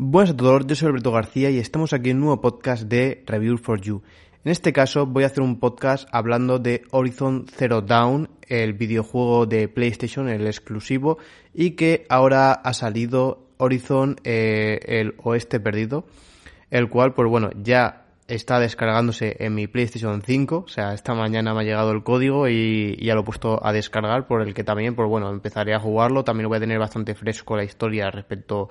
Buenas a todos, yo soy Alberto García y estamos aquí en un nuevo podcast de Review for You. En este caso voy a hacer un podcast hablando de Horizon Zero Dawn, el videojuego de PlayStation, el exclusivo, y que ahora ha salido Horizon eh, el Oeste Perdido, el cual, pues bueno, ya está descargándose en mi PlayStation 5, o sea, esta mañana me ha llegado el código y, ya lo he puesto a descargar, por el que también, pues bueno, empezaré a jugarlo, también voy a tener bastante fresco la historia respecto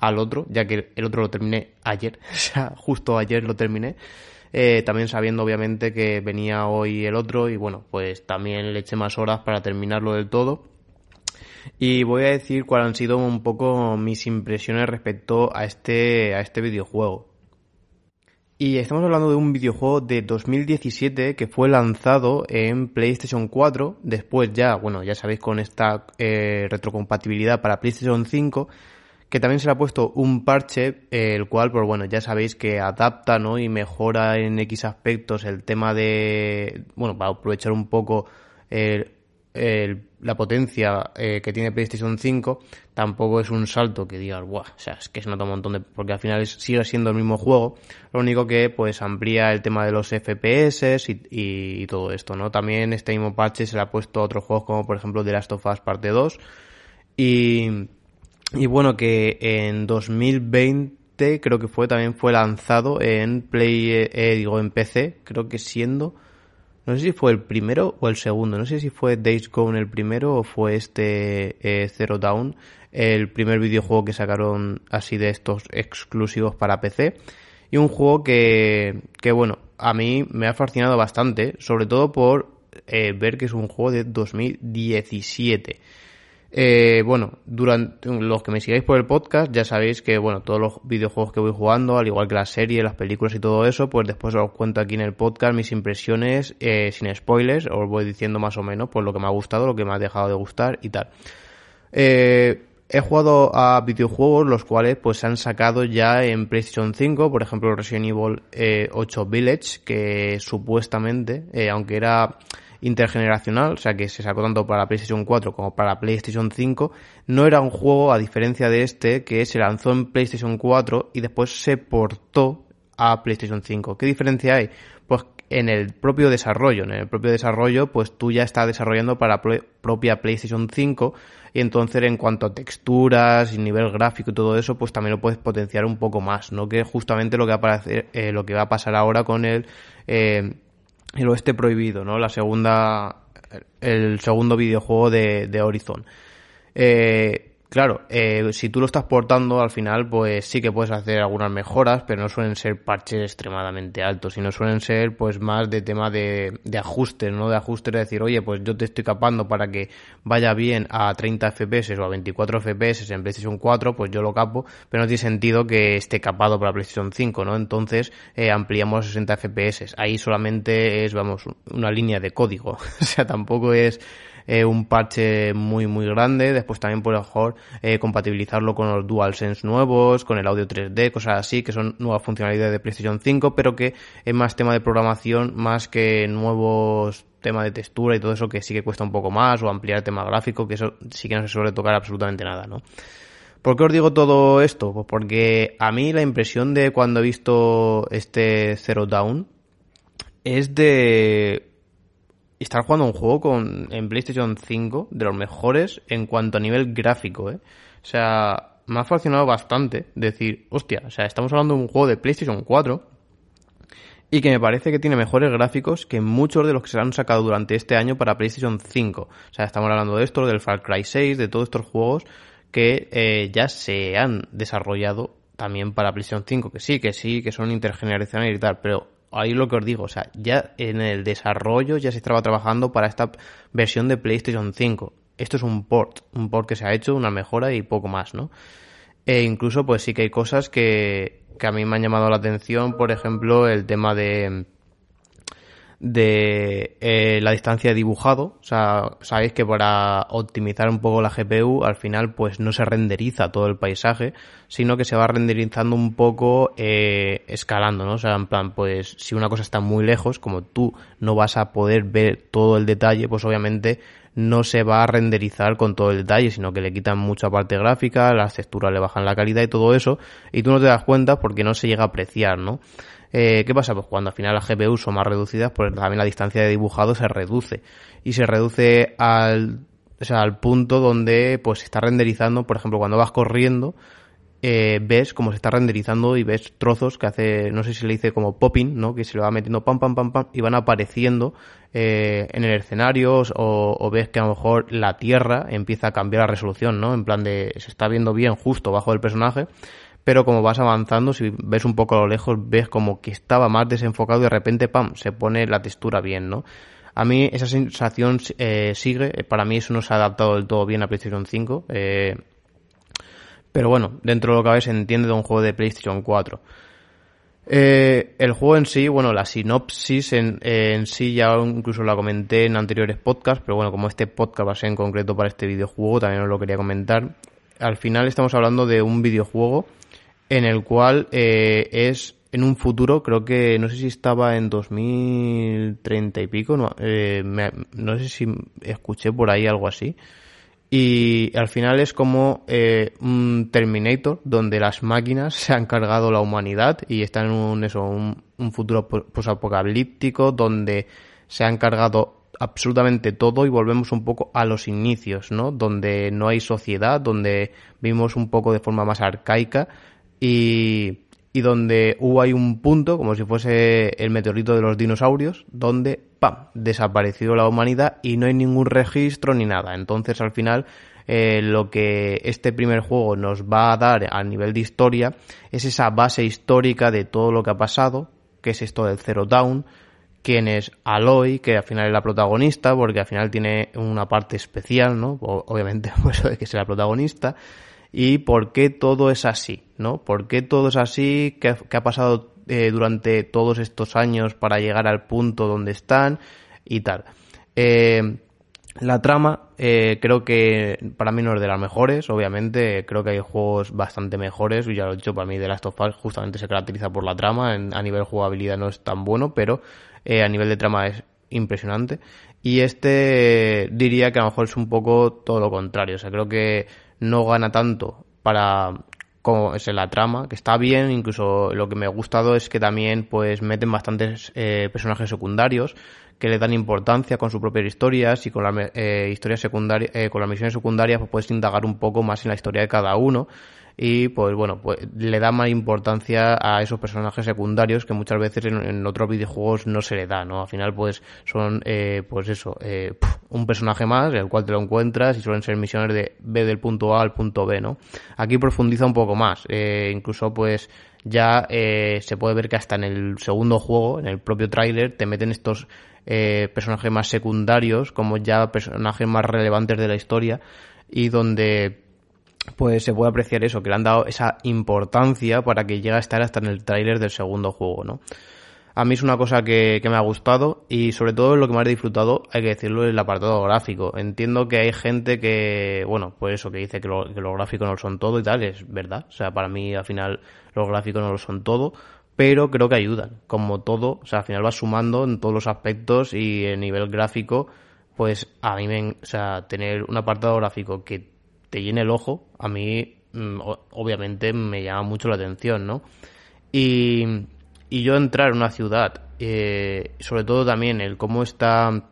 al otro, ya que el otro lo terminé ayer, o sea, justo ayer lo terminé. Eh, también sabiendo obviamente que venía hoy el otro y bueno, pues también le eché más horas para terminarlo del todo. Y voy a decir cuáles han sido un poco mis impresiones respecto a este, a este videojuego. Y estamos hablando de un videojuego de 2017 que fue lanzado en PlayStation 4. Después ya, bueno, ya sabéis con esta eh, retrocompatibilidad para PlayStation 5 que también se le ha puesto un parche, eh, el cual, pues bueno, ya sabéis que adapta, ¿no? Y mejora en X aspectos el tema de, bueno, para aprovechar un poco el, la potencia eh, que tiene PlayStation 5, tampoco es un salto que digas, guau, o sea, es que se nota un montón de, porque al final sigue siendo el mismo juego, lo único que, pues, amplía el tema de los FPS y, y, todo esto, ¿no? También este mismo parche se le ha puesto a otros juegos como, por ejemplo, The Last of Us Parte 2 y y bueno, que en 2020 creo que fue, también fue lanzado en Play, eh, digo, en PC, creo que siendo, no sé si fue el primero o el segundo, no sé si fue Days Gone el primero o fue este eh, Zero Down, el primer videojuego que sacaron así de estos exclusivos para PC. Y un juego que, que bueno, a mí me ha fascinado bastante, sobre todo por eh, ver que es un juego de 2017. Eh, bueno, durante los que me sigáis por el podcast ya sabéis que, bueno, todos los videojuegos que voy jugando, al igual que las series, las películas y todo eso, pues después os cuento aquí en el podcast mis impresiones eh, sin spoilers, os voy diciendo más o menos pues lo que me ha gustado, lo que me ha dejado de gustar y tal. Eh, he jugado a videojuegos los cuales pues se han sacado ya en PlayStation 5, por ejemplo Resident Evil 8 Village, que supuestamente, aunque era intergeneracional, o sea que se sacó tanto para PlayStation 4 como para PlayStation 5, no era un juego, a diferencia de este, que se lanzó en PlayStation 4 y después se portó a PlayStation 5. ¿Qué diferencia hay? Pues en el propio desarrollo, en el propio desarrollo, pues tú ya estás desarrollando para propia PlayStation 5 y entonces en cuanto a texturas y nivel gráfico y todo eso, pues también lo puedes potenciar un poco más, ¿no? Que justamente lo que va a, parecer, eh, lo que va a pasar ahora con el eh, el oeste prohibido, ¿no? La segunda, el segundo videojuego de, de Horizon. Eh, Claro, eh, si tú lo estás portando al final, pues sí que puedes hacer algunas mejoras, pero no suelen ser parches extremadamente altos, sino suelen ser pues más de tema de, de ajustes, ¿no? De ajustes de decir, oye, pues yo te estoy capando para que vaya bien a 30 FPS o a 24 FPS en PlayStation 4, pues yo lo capo, pero no tiene sentido que esté capado para PlayStation 5, ¿no? Entonces eh, ampliamos a 60 FPS. Ahí solamente es, vamos, una línea de código. o sea, tampoco es eh, un parche muy muy grande, después también por mejor eh, compatibilizarlo con los DualSense nuevos, con el audio 3D, cosas así, que son nuevas funcionalidades de PlayStation 5, pero que es más tema de programación más que nuevos temas de textura y todo eso que sí que cuesta un poco más, o ampliar el tema gráfico, que eso sí que no se suele tocar absolutamente nada, ¿no? ¿Por qué os digo todo esto? Pues porque a mí la impresión de cuando he visto este Zero Down es de estar jugando un juego con, en PlayStation 5 de los mejores en cuanto a nivel gráfico, ¿eh? O sea, me ha fascinado bastante decir, hostia, o sea, estamos hablando de un juego de PlayStation 4 y que me parece que tiene mejores gráficos que muchos de los que se han sacado durante este año para PlayStation 5. O sea, estamos hablando de esto, del Far Cry 6, de todos estos juegos que eh, ya se han desarrollado también para PlayStation 5, que sí, que sí, que son intergeneracionales y tal, pero ahí lo que os digo, o sea, ya en el desarrollo ya se estaba trabajando para esta versión de PlayStation 5. Esto es un port, un port que se ha hecho, una mejora y poco más, ¿no? E incluso, pues sí que hay cosas que, que a mí me han llamado la atención, por ejemplo, el tema de de eh, la distancia de dibujado. O sea, sabéis que para optimizar un poco la GPU, al final, pues no se renderiza todo el paisaje, sino que se va renderizando un poco eh, escalando, ¿no? O sea, en plan, pues si una cosa está muy lejos, como tú no vas a poder ver todo el detalle, pues obviamente no se va a renderizar con todo el detalle, sino que le quitan mucha parte gráfica, las texturas le bajan la calidad y todo eso, y tú no te das cuenta porque no se llega a apreciar, ¿no? Eh, ¿Qué pasa? Pues cuando al final las GPU son más reducidas, pues también la distancia de dibujado se reduce. Y se reduce al, o sea, al punto donde pues se está renderizando, por ejemplo, cuando vas corriendo, eh, ves cómo se está renderizando y ves trozos que hace, no sé si le dice como popping, ¿no? Que se le va metiendo pam, pam, pam, pam, y van apareciendo eh, en el escenario o, o, ves que a lo mejor la tierra empieza a cambiar la resolución, ¿no? En plan de, se está viendo bien justo bajo el personaje, pero como vas avanzando, si ves un poco a lo lejos, ves como que estaba más desenfocado y de repente, pam, se pone la textura bien, ¿no? A mí esa sensación eh, sigue, para mí eso no se ha adaptado del todo bien a PlayStation 5, eh, pero bueno, dentro de lo que cabe se entiende de un juego de PlayStation 4. Eh, el juego en sí, bueno, la sinopsis en, en, sí ya incluso la comenté en anteriores podcasts, pero bueno, como este podcast va a ser en concreto para este videojuego, también os lo quería comentar. Al final estamos hablando de un videojuego en el cual eh, es en un futuro, creo que no sé si estaba en 2030 y pico, no, eh, no sé si escuché por ahí algo así. Y al final es como eh, un Terminator, donde las máquinas se han cargado la humanidad y están en un, eso, un, un futuro posapocalíptico donde se han cargado absolutamente todo y volvemos un poco a los inicios, ¿no? Donde no hay sociedad, donde vivimos un poco de forma más arcaica y, y donde hubo ahí un punto, como si fuese el meteorito de los dinosaurios, donde, ¡pam!, desapareció la humanidad y no hay ningún registro ni nada. Entonces, al final, eh, lo que este primer juego nos va a dar a nivel de historia es esa base histórica de todo lo que ha pasado, que es esto del Zero Down, quién es Aloy, que al final es la protagonista, porque al final tiene una parte especial, ¿no? Obviamente, por eso de que sea la protagonista y por qué todo es así, ¿no? ¿Por qué todo es así? ¿Qué, ha pasado eh, durante todos estos años para llegar al punto donde están y tal? Eh, la trama eh, creo que para mí no es de las mejores, obviamente. Creo que hay juegos bastante mejores. Ya lo he dicho, para mí The Last of Us justamente se caracteriza por la trama. a nivel jugabilidad no es tan bueno, pero a nivel de trama es impresionante. Y este diría que a lo mejor es un poco todo lo contrario. O sea, creo que no gana tanto para como es la trama, que está bien, incluso lo que me ha gustado es que también pues meten bastantes eh, personajes secundarios que le dan importancia con sus propias historias y con las eh, historias secundarias, eh, con las misiones secundarias pues puedes indagar un poco más en la historia de cada uno y pues bueno, pues le da más importancia a esos personajes secundarios que muchas veces en, otros videojuegos no se le da, ¿no? Al final pues son, eh, pues eso, eh, un personaje más, el cual te lo encuentras y suelen ser misiones de B del punto A al punto B, ¿no? Aquí profundiza un poco más, eh, incluso pues ya eh, se puede ver que hasta en el segundo juego, en el propio tráiler, te meten estos eh, personajes más secundarios como ya personajes más relevantes de la historia y donde pues se puede apreciar eso, que le han dado esa importancia para que llegue a estar hasta en el tráiler del segundo juego, ¿no? A mí es una cosa que, me ha gustado y sobre todo lo que más he disfrutado, hay que decirlo, es el apartado gráfico. Entiendo que hay gente que, bueno, pues eso, que dice que, lo, que los gráficos no lo son todo y tal, es verdad. O sea, para mí al final los gráficos no lo son todo, pero creo que ayudan. Como todo, o sea, al final va sumando en todos los aspectos y a nivel gráfico, pues a mí me, o sea, tener un apartado gráfico que te llene el ojo, a mí mm, obviamente me llama mucho la atención, ¿no? Y, y yo entrar en una ciudad, eh, sobre todo también el cómo está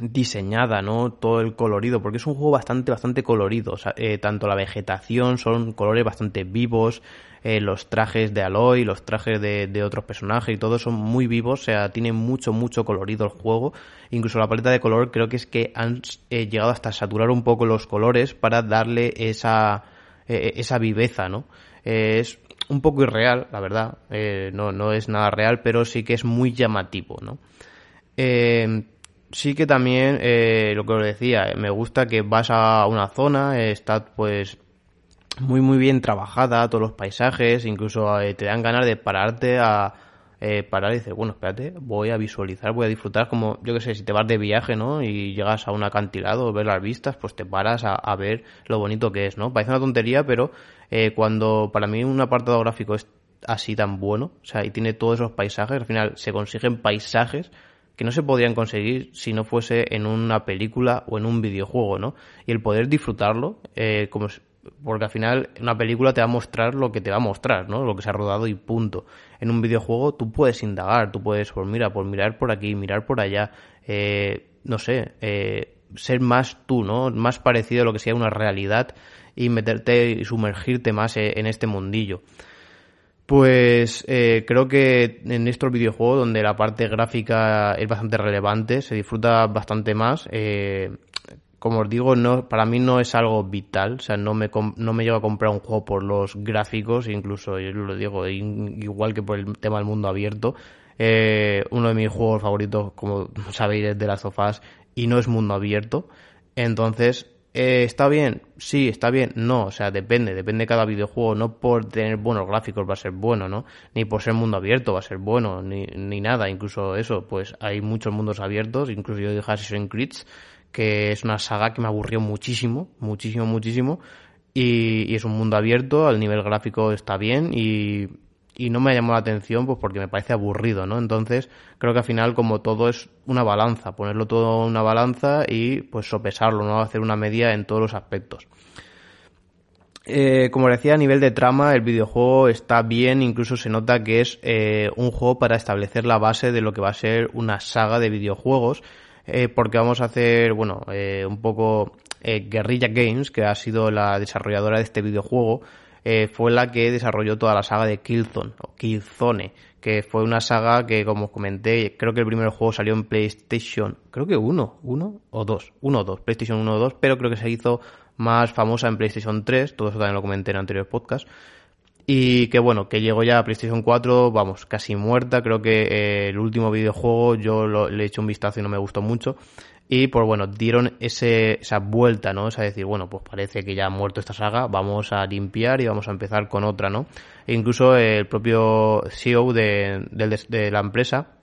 diseñada, ¿no? Todo el colorido, porque es un juego bastante, bastante colorido. O sea, eh, tanto la vegetación son colores bastante vivos, eh, los trajes de Aloy, los trajes de, otros personajes y todo son muy vivos, o sea, tiene mucho, mucho colorido el juego. Incluso la paleta de color creo que es que han eh, llegado hasta saturar un poco los colores para darle esa, eh, esa viveza, ¿no? es un poco irreal, la verdad, no, no es nada real, pero sí que es muy llamativo, ¿no? Sí que también, lo que os decía, me gusta que vas a una zona, está pues muy muy bien trabajada, todos los paisajes, incluso eh, te dan ganas de pararte a eh, parar y decir, bueno, espérate, voy a visualizar, voy a disfrutar como, yo que sé, si te vas de viaje, ¿no? Y llegas a un acantilado, ver las vistas, pues te paras a, ver lo bonito que es, ¿no? Parece una tontería, pero eh, cuando para mí un apartado gráfico es así tan bueno, o sea, y tiene todos esos paisajes, al final se consiguen paisajes que no se podrían conseguir si no fuese en una película o en un videojuego, ¿no? Y el poder disfrutarlo, eh, como porque al final una película te va a mostrar lo que te va a mostrar, ¿no? Lo que se ha rodado y punto. En un videojuego tú puedes indagar, tú puedes, pues mira, pues mirar por aquí, mirar por allá, eh, no sé, eh, ser más tú, ¿no? Más parecido a lo que sea una realidad y meterte y sumergirte más eh, en este mundillo. Pues eh, creo que en estos videojuegos donde la parte gráfica es bastante relevante, se disfruta bastante más. Eh, como os digo, no, para mí no es algo vital, o sea, no me, no me llevo a comprar un juego por los gráficos, incluso, yo lo digo, igual que por el tema del mundo abierto, eh, uno de mis juegos favoritos, como sabéis, es de las sofás y no es mundo abierto, entonces, eh, ¿está bien? Sí, está bien, no, o sea, depende, depende de cada videojuego, no por tener buenos gráficos va a ser bueno, ¿no? Ni por ser mundo abierto va a ser bueno, ni, ni nada, incluso eso, pues hay muchos mundos abiertos, incluso yo de Assassin's Creed, que es una saga que me aburrió muchísimo, muchísimo, muchísimo. Y, es un mundo abierto, al nivel gráfico está bien y, no me llamó la atención pues porque me parece aburrido, ¿no? Entonces creo que al final como todo es una balanza, ponerlo todo en una balanza y pues sopesarlo, ¿no? Hacer una media en todos los aspectos. Eh, como decía, a nivel de trama, el videojuego está bien, incluso se nota que es eh, un juego para establecer la base de lo que va a ser una saga de videojuegos eh, porque vamos a hacer, bueno, eh, un poco eh, Guerrilla Games, que ha sido la desarrolladora de este videojuego, fue la que desarrolló toda la saga de Killzone, o Killzone, que fue una saga que, como os comenté, creo que el primer juego salió en PlayStation, creo que uno, uno o dos, uno o dos, PlayStation 1 o 2, pero creo que se hizo más famosa en PlayStation 3, todo eso también lo comenté en anteriores podcasts. Y que bueno, que llegó ya a PlayStation 4, vamos, casi muerta. Creo que eh, el último videojuego yo le he hecho un vistazo y no me gustó mucho. Y pues bueno, dieron ese, esa vuelta, ¿no? Es decir, bueno, pues parece que ya ha muerto esta saga, vamos a limpiar y vamos a empezar con otra, ¿no? E incluso el propio CEO de, de la empresa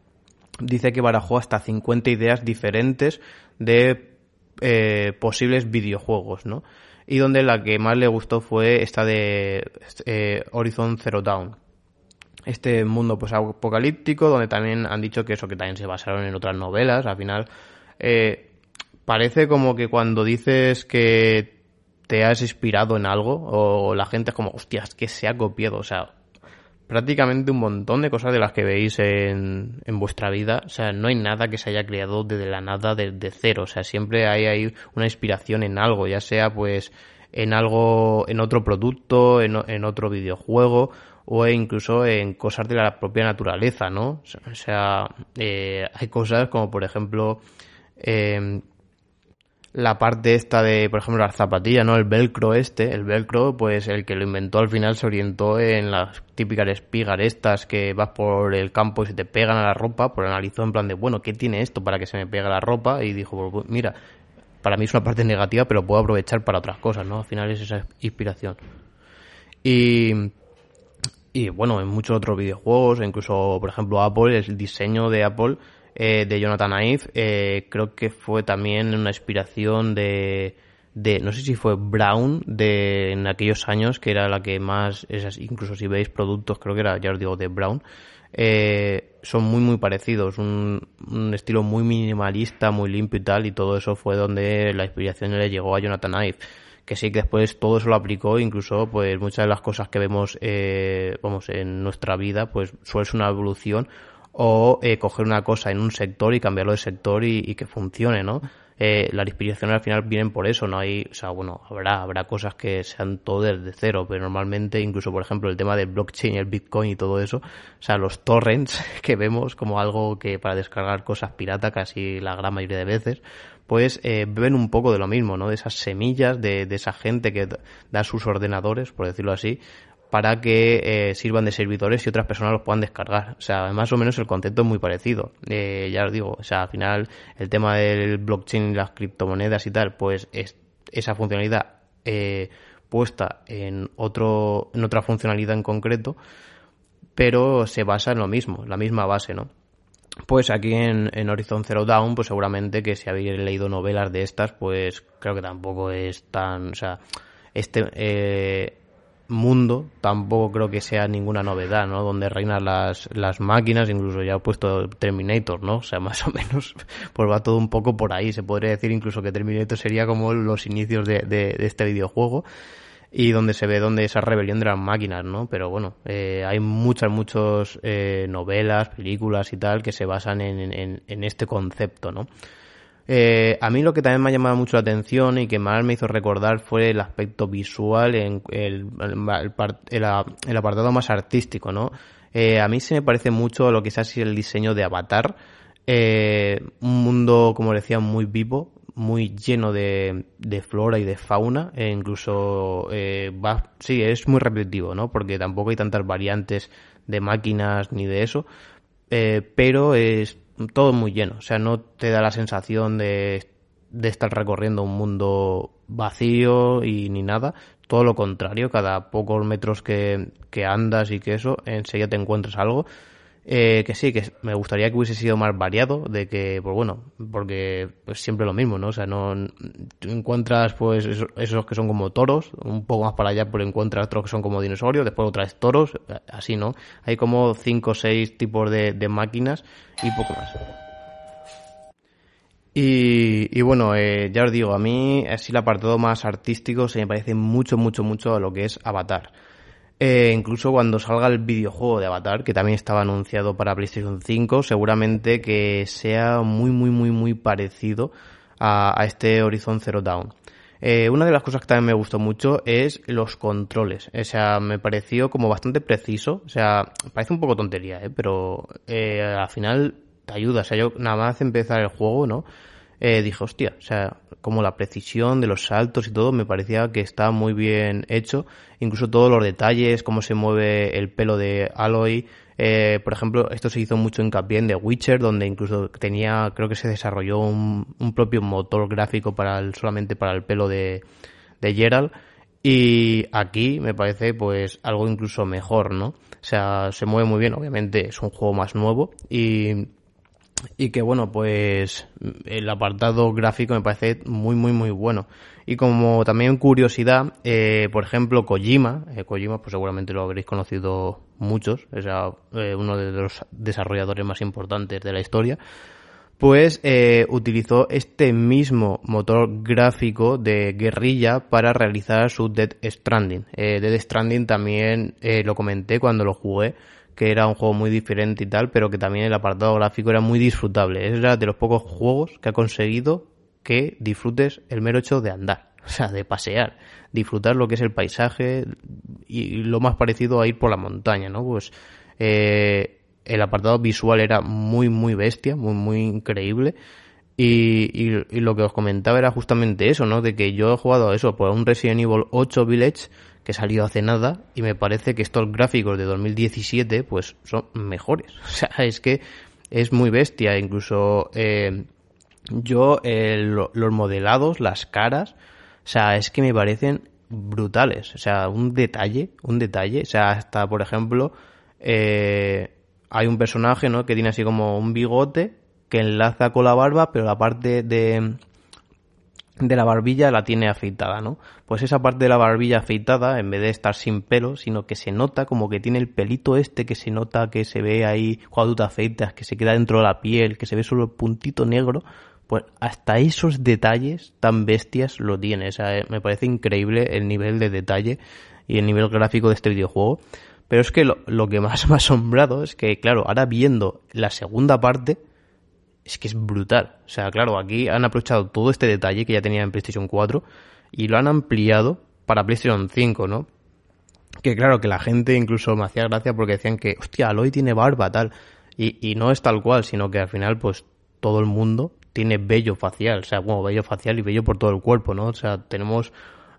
dice que barajó hasta 50 ideas diferentes de eh, posibles videojuegos, ¿no? y donde la que más le gustó fue esta de eh, Horizon Zero Dawn. Este mundo pues apocalíptico donde también han dicho que eso que también se basaron en otras novelas, al final eh, parece como que cuando dices que te has inspirado en algo o la gente es como, hostias, que se ha copiado, o sea, prácticamente un montón de cosas de las que veis en, en, vuestra vida. O sea, no hay nada que se haya creado desde la nada, desde cero. O sea, siempre hay, hay una inspiración en algo, ya sea pues en algo, en otro producto, en, en otro videojuego o incluso en cosas de la propia naturaleza, ¿no? O sea, eh, hay cosas como por ejemplo eh, la parte esta de, por ejemplo, las zapatillas, ¿no? El velcro este, el velcro, pues el que lo inventó al final se orientó en las típicas espigas estas que vas por el campo y se te pegan a la ropa, pues analizó en plan de, bueno, ¿qué tiene esto para que se me pegue la ropa? Y dijo, pues, mira, para mí es una parte negativa, pero puedo aprovechar para otras cosas, ¿no? Al final es esa inspiración. Y, y bueno, en muchos otros videojuegos, incluso, por ejemplo, Apple, el diseño de Apple eh, de Jonathan Ive, eh, creo que fue también una inspiración de, de, no sé si fue Brown, de en aquellos años, que era la que más, esas, incluso si veis productos, creo que era, ya os digo, de Brown, eh, son muy muy parecidos, un, un, estilo muy minimalista, muy limpio y tal, y todo eso fue donde la inspiración le llegó a Jonathan Ive que sí que después todo eso lo aplicó, incluso pues muchas de las cosas que vemos eh, vamos en nuestra vida, pues suele ser una evolución o eh, coger una cosa en un sector y cambiarlo de sector y, que funcione, ¿no? Eh, las inspiraciones al final vienen por eso, no hay, o sea, bueno, habrá, habrá cosas que sean todo desde cero, pero normalmente, incluso por ejemplo el tema del blockchain, el bitcoin y todo eso, o sea, los torrents que vemos como algo que para descargar cosas pirata casi la gran mayoría de veces, pues eh, beben un poco de lo mismo, ¿no? De esas semillas, de, de esa gente que da sus ordenadores, por decirlo así, para que eh, sirvan de servidores y otras personas los puedan descargar. O sea, más o menos el concepto es muy parecido. Eh, ya os digo, o sea, al final el tema del blockchain y las criptomonedas y tal, pues es esa funcionalidad eh, puesta en otro en otra funcionalidad en concreto, pero se basa en lo mismo, la misma base, ¿no? Pues aquí en, Horizon Zero Dawn, pues seguramente que si habéis leído novelas de estas, pues creo que tampoco es tan, o sea, este mundo tampoco creo que sea ninguna novedad, ¿no? Donde reinan las, las máquinas, incluso ya he puesto Terminator, ¿no? O sea, más o menos, pues va todo un poco por ahí. Se podría decir incluso que Terminator sería como los inicios de, de, este videojuego y donde se ve donde esa rebelión de las máquinas, ¿no? Pero bueno, eh, hay muchas, muchas eh, novelas, películas y tal que se basan en, en, en este concepto, ¿no? Eh, a mí lo que también me ha llamado mucho la atención y que más me hizo recordar fue el aspecto visual, en el, el, apartado más artístico, ¿no? Eh, a mí se me parece mucho lo que es el diseño de Avatar. Eh, un mundo, como decía, muy vivo, muy lleno de, flora y de fauna, e incluso va, sí, es muy repetitivo, ¿no? Porque tampoco hay tantas variantes de máquinas ni de eso, pero es todo muy lleno. O sea, no te da la sensación de, de estar recorriendo un mundo vacío y ni nada. Todo lo contrario, cada pocos metros que, que andas y que eso, enseguida te encuentras algo. Eh, que sí, que me gustaría que hubiese sido más variado, de que, pues bueno, porque pues siempre lo mismo, ¿no? O sea, no encuentras pues esos, que son como toros, un poco más para allá, pero encuentras otros que son como dinosaurios, después otra vez toros, así, ¿no? Hay como cinco o seis tipos de, de máquinas y poco más. Y, y bueno, eh, ya os digo, a mí así el apartado más artístico se me parece mucho, mucho, mucho a lo que es Avatar. Eh, incluso cuando salga el videojuego de Avatar, que también estaba anunciado para PlayStation 5, seguramente que sea muy, muy, muy, muy parecido a, este Horizon Zero Dawn. Eh, una de las cosas que también me gustó mucho es los controles. O sea, me pareció como bastante preciso. O sea, parece un poco tontería, ¿eh? pero eh, al final te ayuda. O sea, yo nada más empezar el juego, ¿no? Eh, dije, hostia, o sea, como la precisión de los saltos y todo, me parecía que está muy bien hecho. Incluso todos los detalles, cómo se mueve el pelo de Aloy. Eh, por ejemplo, esto se hizo mucho hincapié en The Witcher, donde incluso tenía, creo que se desarrolló un, propio motor gráfico para el, solamente para el pelo de, de Geralt. Y aquí me parece pues algo incluso mejor, ¿no? O sea, se mueve muy bien, obviamente es un juego más nuevo y y que bueno pues el apartado gráfico me parece muy muy muy bueno y como también curiosidad eh, por ejemplo Kojima eh, Kojima pues seguramente lo habréis conocido muchos es eh, uno de los desarrolladores más importantes de la historia pues utilizó este mismo motor gráfico de guerrilla para realizar su Dead Stranding. Dead Stranding también lo comenté cuando lo jugué que era un juego muy diferente y tal, pero que también el apartado gráfico era muy disfrutable. Era de los pocos juegos que ha conseguido que disfrutes el mero hecho de andar, o sea, de pasear, disfrutar lo que es el paisaje y, lo más parecido a ir por la montaña, ¿no? Pues eh, el apartado visual era muy, muy bestia, muy, muy increíble. Y, y, y, lo que os comentaba era justamente eso, ¿no? De que yo he jugado a eso por un Resident Evil 8 Village que salió hace nada y me parece que estos gráficos de 2017 pues son mejores. O sea, es que es muy bestia. Incluso eh, yo, eh, los modelados, las caras, o sea, es que me parecen brutales. O sea, un detalle, un detalle. O sea, hasta, por ejemplo, eh, hay un personaje, ¿no? Que tiene así como un bigote que enlaza con la barba, pero la parte de de la barbilla la tiene afeitada, ¿no? Pues esa parte de la barbilla afeitada, en vez de estar sin pelo, sino que se nota como que tiene el pelito este que se nota que se ve ahí cuando afeitas, que se queda dentro de la piel, que se ve solo el puntito negro, pues hasta esos detalles tan bestias lo tiene. O sea, me parece increíble el nivel de detalle y el nivel gráfico de este videojuego. Pero es que lo, lo que más me ha asombrado es que, claro, ahora viendo la segunda parte, es que es brutal. O sea, claro, aquí han aprovechado todo este detalle que ya tenía en PlayStation 4 y lo han ampliado para PlayStation 5, ¿no? Que claro, que la gente incluso me hacía gracia porque decían que, hostia, Aloy tiene barba, tal. Y, y no es tal cual, sino que al final, pues, todo el mundo tiene vello facial. O sea, bueno, vello facial y vello por todo el cuerpo, ¿no? O sea, tenemos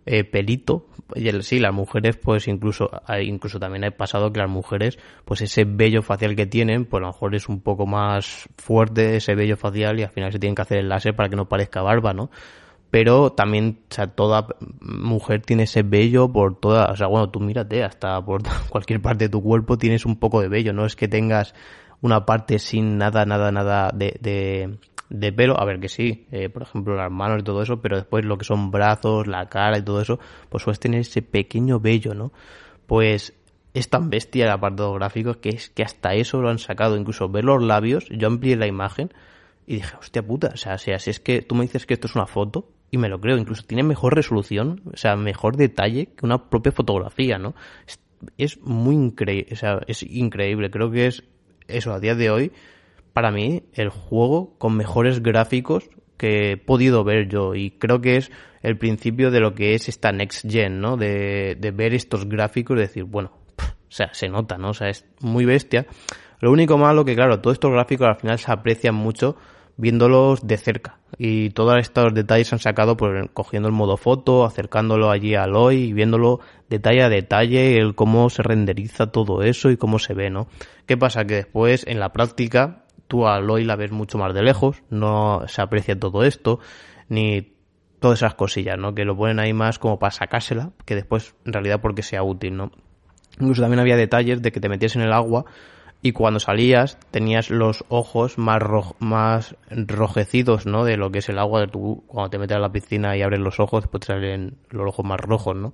eh, pelito. Y el, sí, las mujeres, pues incluso, incluso también ha pasado que las mujeres, pues ese vello facial que tienen, pues a lo mejor es un poco más fuerte ese vello facial y al final se tienen que hacer el láser para que no parezca barba, ¿no? Pero también, o sea, toda mujer tiene ese vello por toda, o sea, bueno, tú mírate, hasta por cualquier parte de tu cuerpo tienes un poco de vello, no es que tengas una parte sin nada, nada, nada de, de de pelo, a ver que sí, eh, por ejemplo las manos y todo eso, pero después lo que son brazos, la cara y todo eso, pues sueles tener ese pequeño vello, ¿no? Pues es tan bestia el apartado gráfico que es que hasta eso lo han sacado, incluso ver los labios, yo amplié la imagen y dije, hostia puta, o sea, si es que tú me dices que esto es una foto, y me lo creo, incluso tiene mejor resolución, o sea, mejor detalle que una propia fotografía, ¿no? Es, es muy increíble, o sea, es increíble, creo que es eso a día de hoy para mí el juego con mejores gráficos que he podido ver yo y creo que es el principio de lo que es esta next gen, ¿no? De, de ver estos gráficos y decir, bueno, o sea, se nota, ¿no? O sea, es muy bestia. Lo único malo que, claro, todos estos gráficos al final se aprecian mucho viéndolos de cerca. Y todos estos detalles se han sacado por cogiendo el modo foto, acercándolo allí a Aloy y viéndolo detalle a detalle, el cómo se renderiza todo eso y cómo se ve, ¿no? ¿Qué pasa? Que después en la práctica tú a Aloy la ves mucho más de lejos, no se aprecia todo esto, ni todas esas cosillas, ¿no? Que lo ponen ahí más como para sacársela, que después en realidad porque sea útil, ¿no? Incluso también había detalles de que te metías en el agua y cuando salías tenías los ojos más, más rojecidos, ¿no? De lo que es el agua, de tú cuando te metes a la piscina y abres los ojos, después te salen los ojos más rojos, ¿no?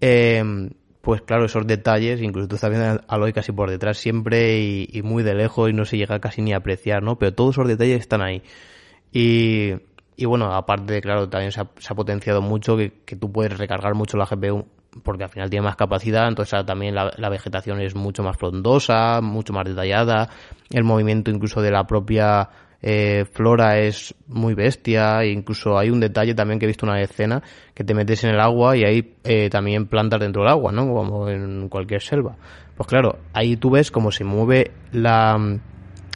Eh, pues claro, esos detalles, incluso tú estás viendo a Aloy casi por detrás siempre y, muy de lejos y no se llega casi ni a apreciar, ¿no? Pero todos esos detalles están ahí. Y, y bueno, aparte, claro, también se ha, potenciado mucho que, que, tú puedes recargar mucho la GPU porque al final tiene más capacidad, entonces también la, vegetación es mucho más frondosa, mucho más detallada, el movimiento incluso de la propia eh, Flora es muy bestia, e incluso hay un detalle también que he visto una escena que te metes en el agua y hay eh, también plantas dentro del agua, ¿no? Como en cualquier selva. Pues claro, ahí tú ves cómo se mueve la,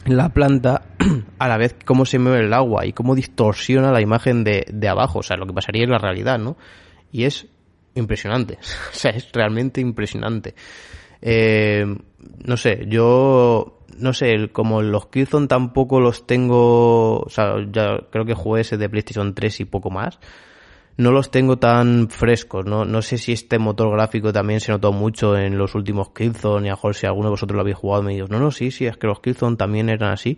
la planta a la vez cómo se mueve el agua y cómo distorsiona la imagen de, de abajo, o sea, lo que pasaría en la realidad, ¿no? Y es impresionante, o sea, es realmente impresionante. Eh, no sé, yo no sé, como los Killzone tampoco los tengo, o sea, ya creo que jugué ese de PlayStation 3 y poco más, no los tengo tan frescos, no, no sé si este motor gráfico también se notó mucho en los últimos Killzone y a lo mejor si alguno de vosotros lo habéis jugado me digo, no, no, sí, sí, es que los Killzone también eran así,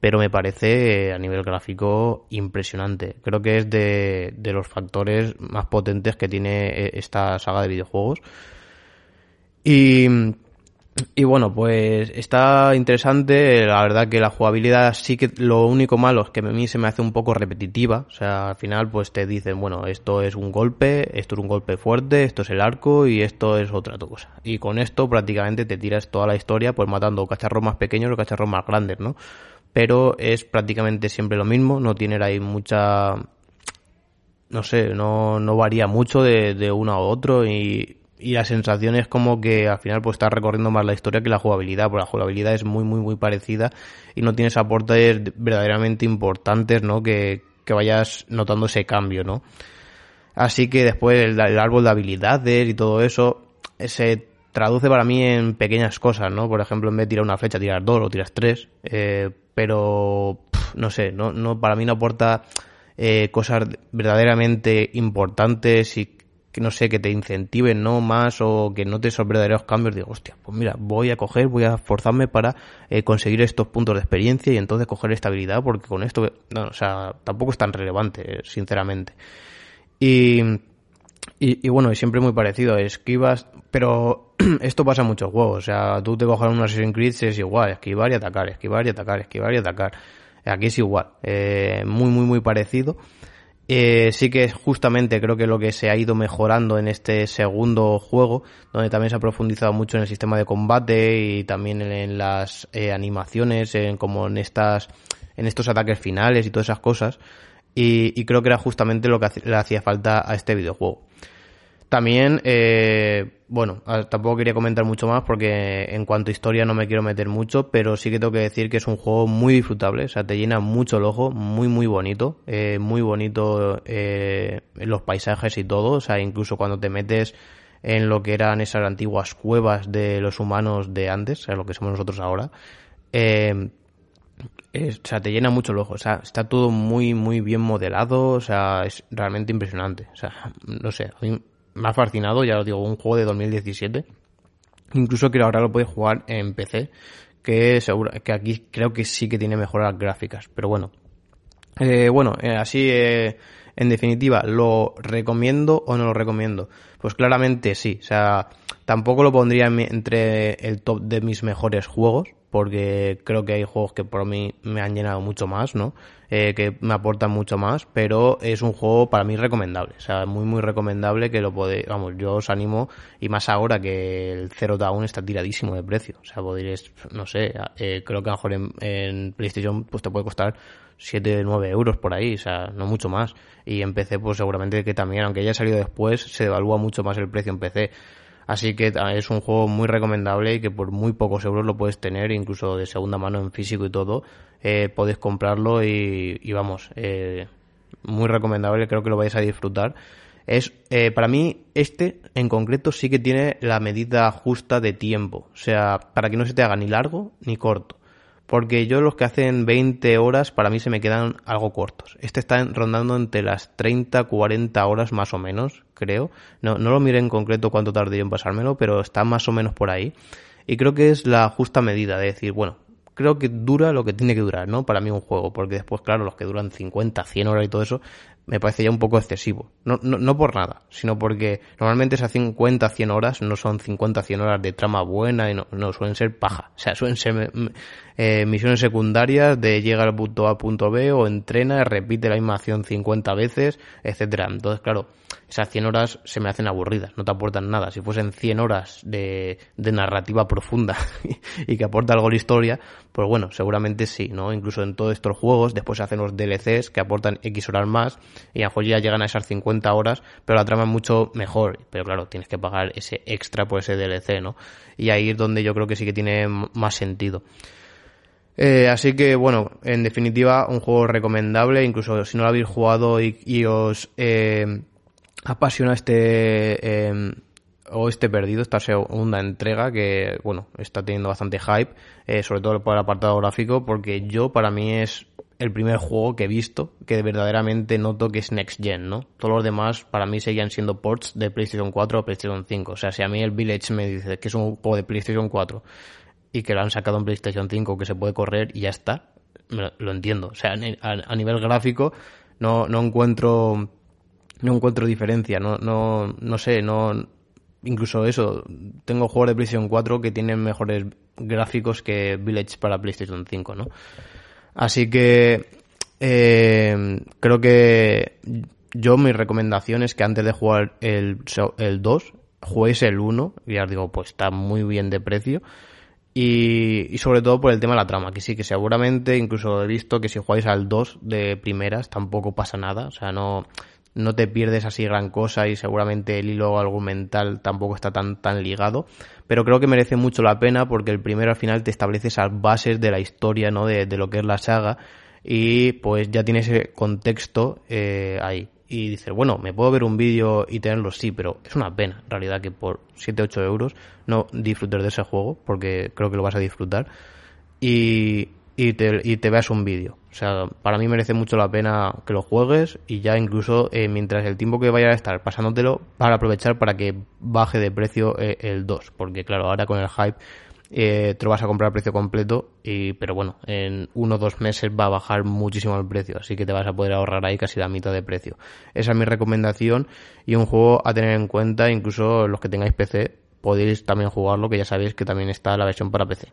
pero me parece a nivel gráfico impresionante. Creo que es de, de los factores más potentes que tiene eh, esta saga de videojuegos. Y y bueno, pues está interesante. La verdad que la jugabilidad sí que lo único malo es que a mí se me hace un poco repetitiva. O sea, al final pues te dicen, bueno, esto es un golpe, esto es un golpe fuerte, esto es el arco y esto es otra cosa. Y con esto prácticamente te tiras toda la historia pues matando cacharros más pequeños o cacharros más grandes, ¿no? Pero es prácticamente siempre lo mismo, no tiene ahí mucha... No sé, no, no varía mucho de, de uno a otro y y la sensación es como que al final pues estás recorriendo más la historia que la jugabilidad, porque la jugabilidad es muy muy muy parecida y no tienes aportes verdaderamente importantes, ¿no? Que, que vayas notando ese cambio, ¿no? Así que después el, árbol de habilidades y todo eso se traduce para mí en pequeñas cosas, ¿no? Por ejemplo, en vez de tirar una flecha, tirar dos o tiras tres, eh, pero no sé, no, no, para mí no aporta eh, cosas verdaderamente importantes y que no sé, que te incentiven, ¿no? Más o que no te esos verdaderos cambios, digo, hostia, pues mira, voy a coger, voy a esforzarme para eh, conseguir estos puntos de experiencia y entonces coger estabilidad, porque con esto, no, o sea, tampoco es tan relevante, sinceramente. Y, y, bueno, y siempre muy parecido, esquivas, pero esto pasa en muchos juegos, o sea, tú te coges un Assassin's Creed es igual, esquivar y atacar, esquivar y atacar, esquivar y atacar. Aquí es igual, eh, muy, muy, muy parecido. Eh, sí que justamente creo que lo que se ha ido mejorando en este segundo juego, donde también se ha profundizado mucho en el sistema de combate y también en, las eh, animaciones, en, como en estas, en estos ataques finales y todas esas cosas. Y, creo que era justamente lo que le hacía falta a este videojuego. También, eh, bueno, tampoco quería comentar mucho más porque en cuanto a historia no me quiero meter mucho, pero sí que tengo que decir que es un juego muy disfrutable, o sea, te llena mucho el ojo, muy, muy bonito, eh, muy bonito eh, los paisajes y todo, o sea, incluso cuando te metes en lo que eran esas antiguas cuevas de los humanos de antes, o sea, lo que somos nosotros ahora, eh, o sea, te llena mucho el ojo, o sea, está todo muy, muy bien modelado, o sea, es realmente impresionante, o sea, no sé, a mí me ha fascinado, ya os digo, un juego de 2017. Incluso que ahora lo puedes jugar en PC, que seguro, que aquí creo que sí que tiene mejoras gráficas, pero bueno. Eh, bueno, eh, así eh, en definitiva, ¿lo recomiendo o no lo recomiendo? Pues claramente sí, o sea, tampoco lo pondría entre el top de mis mejores juegos, porque creo que hay juegos que por mí me han llenado mucho más, ¿no? Eh, que me aportan mucho más, pero es un juego para mí recomendable, o sea, muy muy recomendable que lo podéis, vamos, yo os animo, y más ahora que el Zero Dawn está tiradísimo de precio, o sea, podéis, no sé, eh, creo que a lo mejor en, en, PlayStation pues te puede costar 7, 9 euros por ahí, o sea, no mucho más, y en PC pues seguramente que también, aunque haya salido después, se devalúa mucho más el precio en PC, Así que es un juego muy recomendable y que por muy pocos euros lo puedes tener, incluso de segunda mano en físico y todo. Eh, podéis comprarlo y, vamos, eh, muy recomendable, creo que lo vais a disfrutar. Es, eh, para mí, este en concreto sí que tiene la medida justa de tiempo. O sea, para que no se te haga ni largo ni corto porque yo los que hacen 20 horas para mí se me quedan algo cortos. Este está rondando entre las 30, 40 horas más o menos, creo. No, lo miré en concreto cuánto tardé yo en pasármelo, pero está más o menos por ahí. Y creo que es la justa medida de decir, bueno, creo que dura lo que tiene que durar, ¿no? Para mí un juego, porque después, claro, los que duran 50, 100 horas y todo eso, me parece ya un poco excesivo. No, no, no por nada, sino porque normalmente esas 50, 100 horas no son 50, 100 horas de trama buena y no, no suelen ser paja. O sea, suelen ser eh, misiones secundarias de llegar al punto A punto B o entrena, repite la misma acción 50 veces, etcétera. Entonces, claro, esas 100 horas se me hacen aburridas, no te aportan nada. Si fuesen 100 horas de, de narrativa profunda y que aporta algo la historia, pues bueno, seguramente sí, ¿no? Incluso en todos estos juegos, después se hacen los DLCs que aportan X horas más y a lo mejor ya llegan a esas 50 horas, pero la trama es mucho mejor. Pero claro, tienes que pagar ese extra por ese DLC, ¿no? Y ahí es donde yo creo que sí que tiene más sentido. Eh, así que bueno, en definitiva, un juego recomendable, incluso si no lo habéis jugado y, os eh, apasiona este eh, o este perdido, esta segunda entrega que bueno, está teniendo bastante hype, eh, sobre todo por el apartado gráfico, porque yo para mí es el primer juego que he visto que verdaderamente noto que es Next Gen, ¿no? Todos los demás para mí seguían siendo ports de PlayStation 4 o PlayStation 5. O sea, si a mí el Village me dice que es un juego de PlayStation 4 y que lo han sacado en PlayStation 5 que se puede correr y ya está, lo, entiendo. O sea, a, nivel gráfico no, no encuentro no encuentro diferencia, no, no, no sé, no incluso eso, tengo juegos de PlayStation 4 que tienen mejores gráficos que Village para PlayStation 5, ¿no? Así que eh, creo que yo mi recomendación es que antes de jugar el, el 2, juguéis el 1, y ya os digo, pues está muy bien de precio. Y, y, sobre todo por el tema de la trama, que sí, que seguramente, incluso he visto que si jugáis al 2 de primeras tampoco pasa nada, o sea, no, no te pierdes así gran cosa y seguramente el hilo argumental tampoco está tan, tan ligado pero creo que merece mucho la pena porque el primero al final te establece esas bases de la historia, ¿no? De, lo que es la saga y pues ya tiene ese contexto eh, ahí. Y dices, bueno, me puedo ver un vídeo y tenerlo, sí, pero es una pena, en realidad, que por 7-8 euros no disfrutes de ese juego, porque creo que lo vas a disfrutar. Y, y te, veas un vídeo. O sea, para mí merece mucho la pena que lo juegues y ya incluso eh, mientras el tiempo que vaya a estar pasándotelo para aprovechar para que baje de precio eh, el 2. Porque claro, ahora con el hype eh, te lo vas a comprar a precio completo, y, pero bueno, en uno o dos meses va a bajar muchísimo el precio, así que te vas a poder ahorrar ahí casi la mitad de precio. Esa es mi recomendación y un juego a tener en cuenta, incluso los que tengáis PC, podéis también jugarlo, que ya sabéis que también está la versión para PC.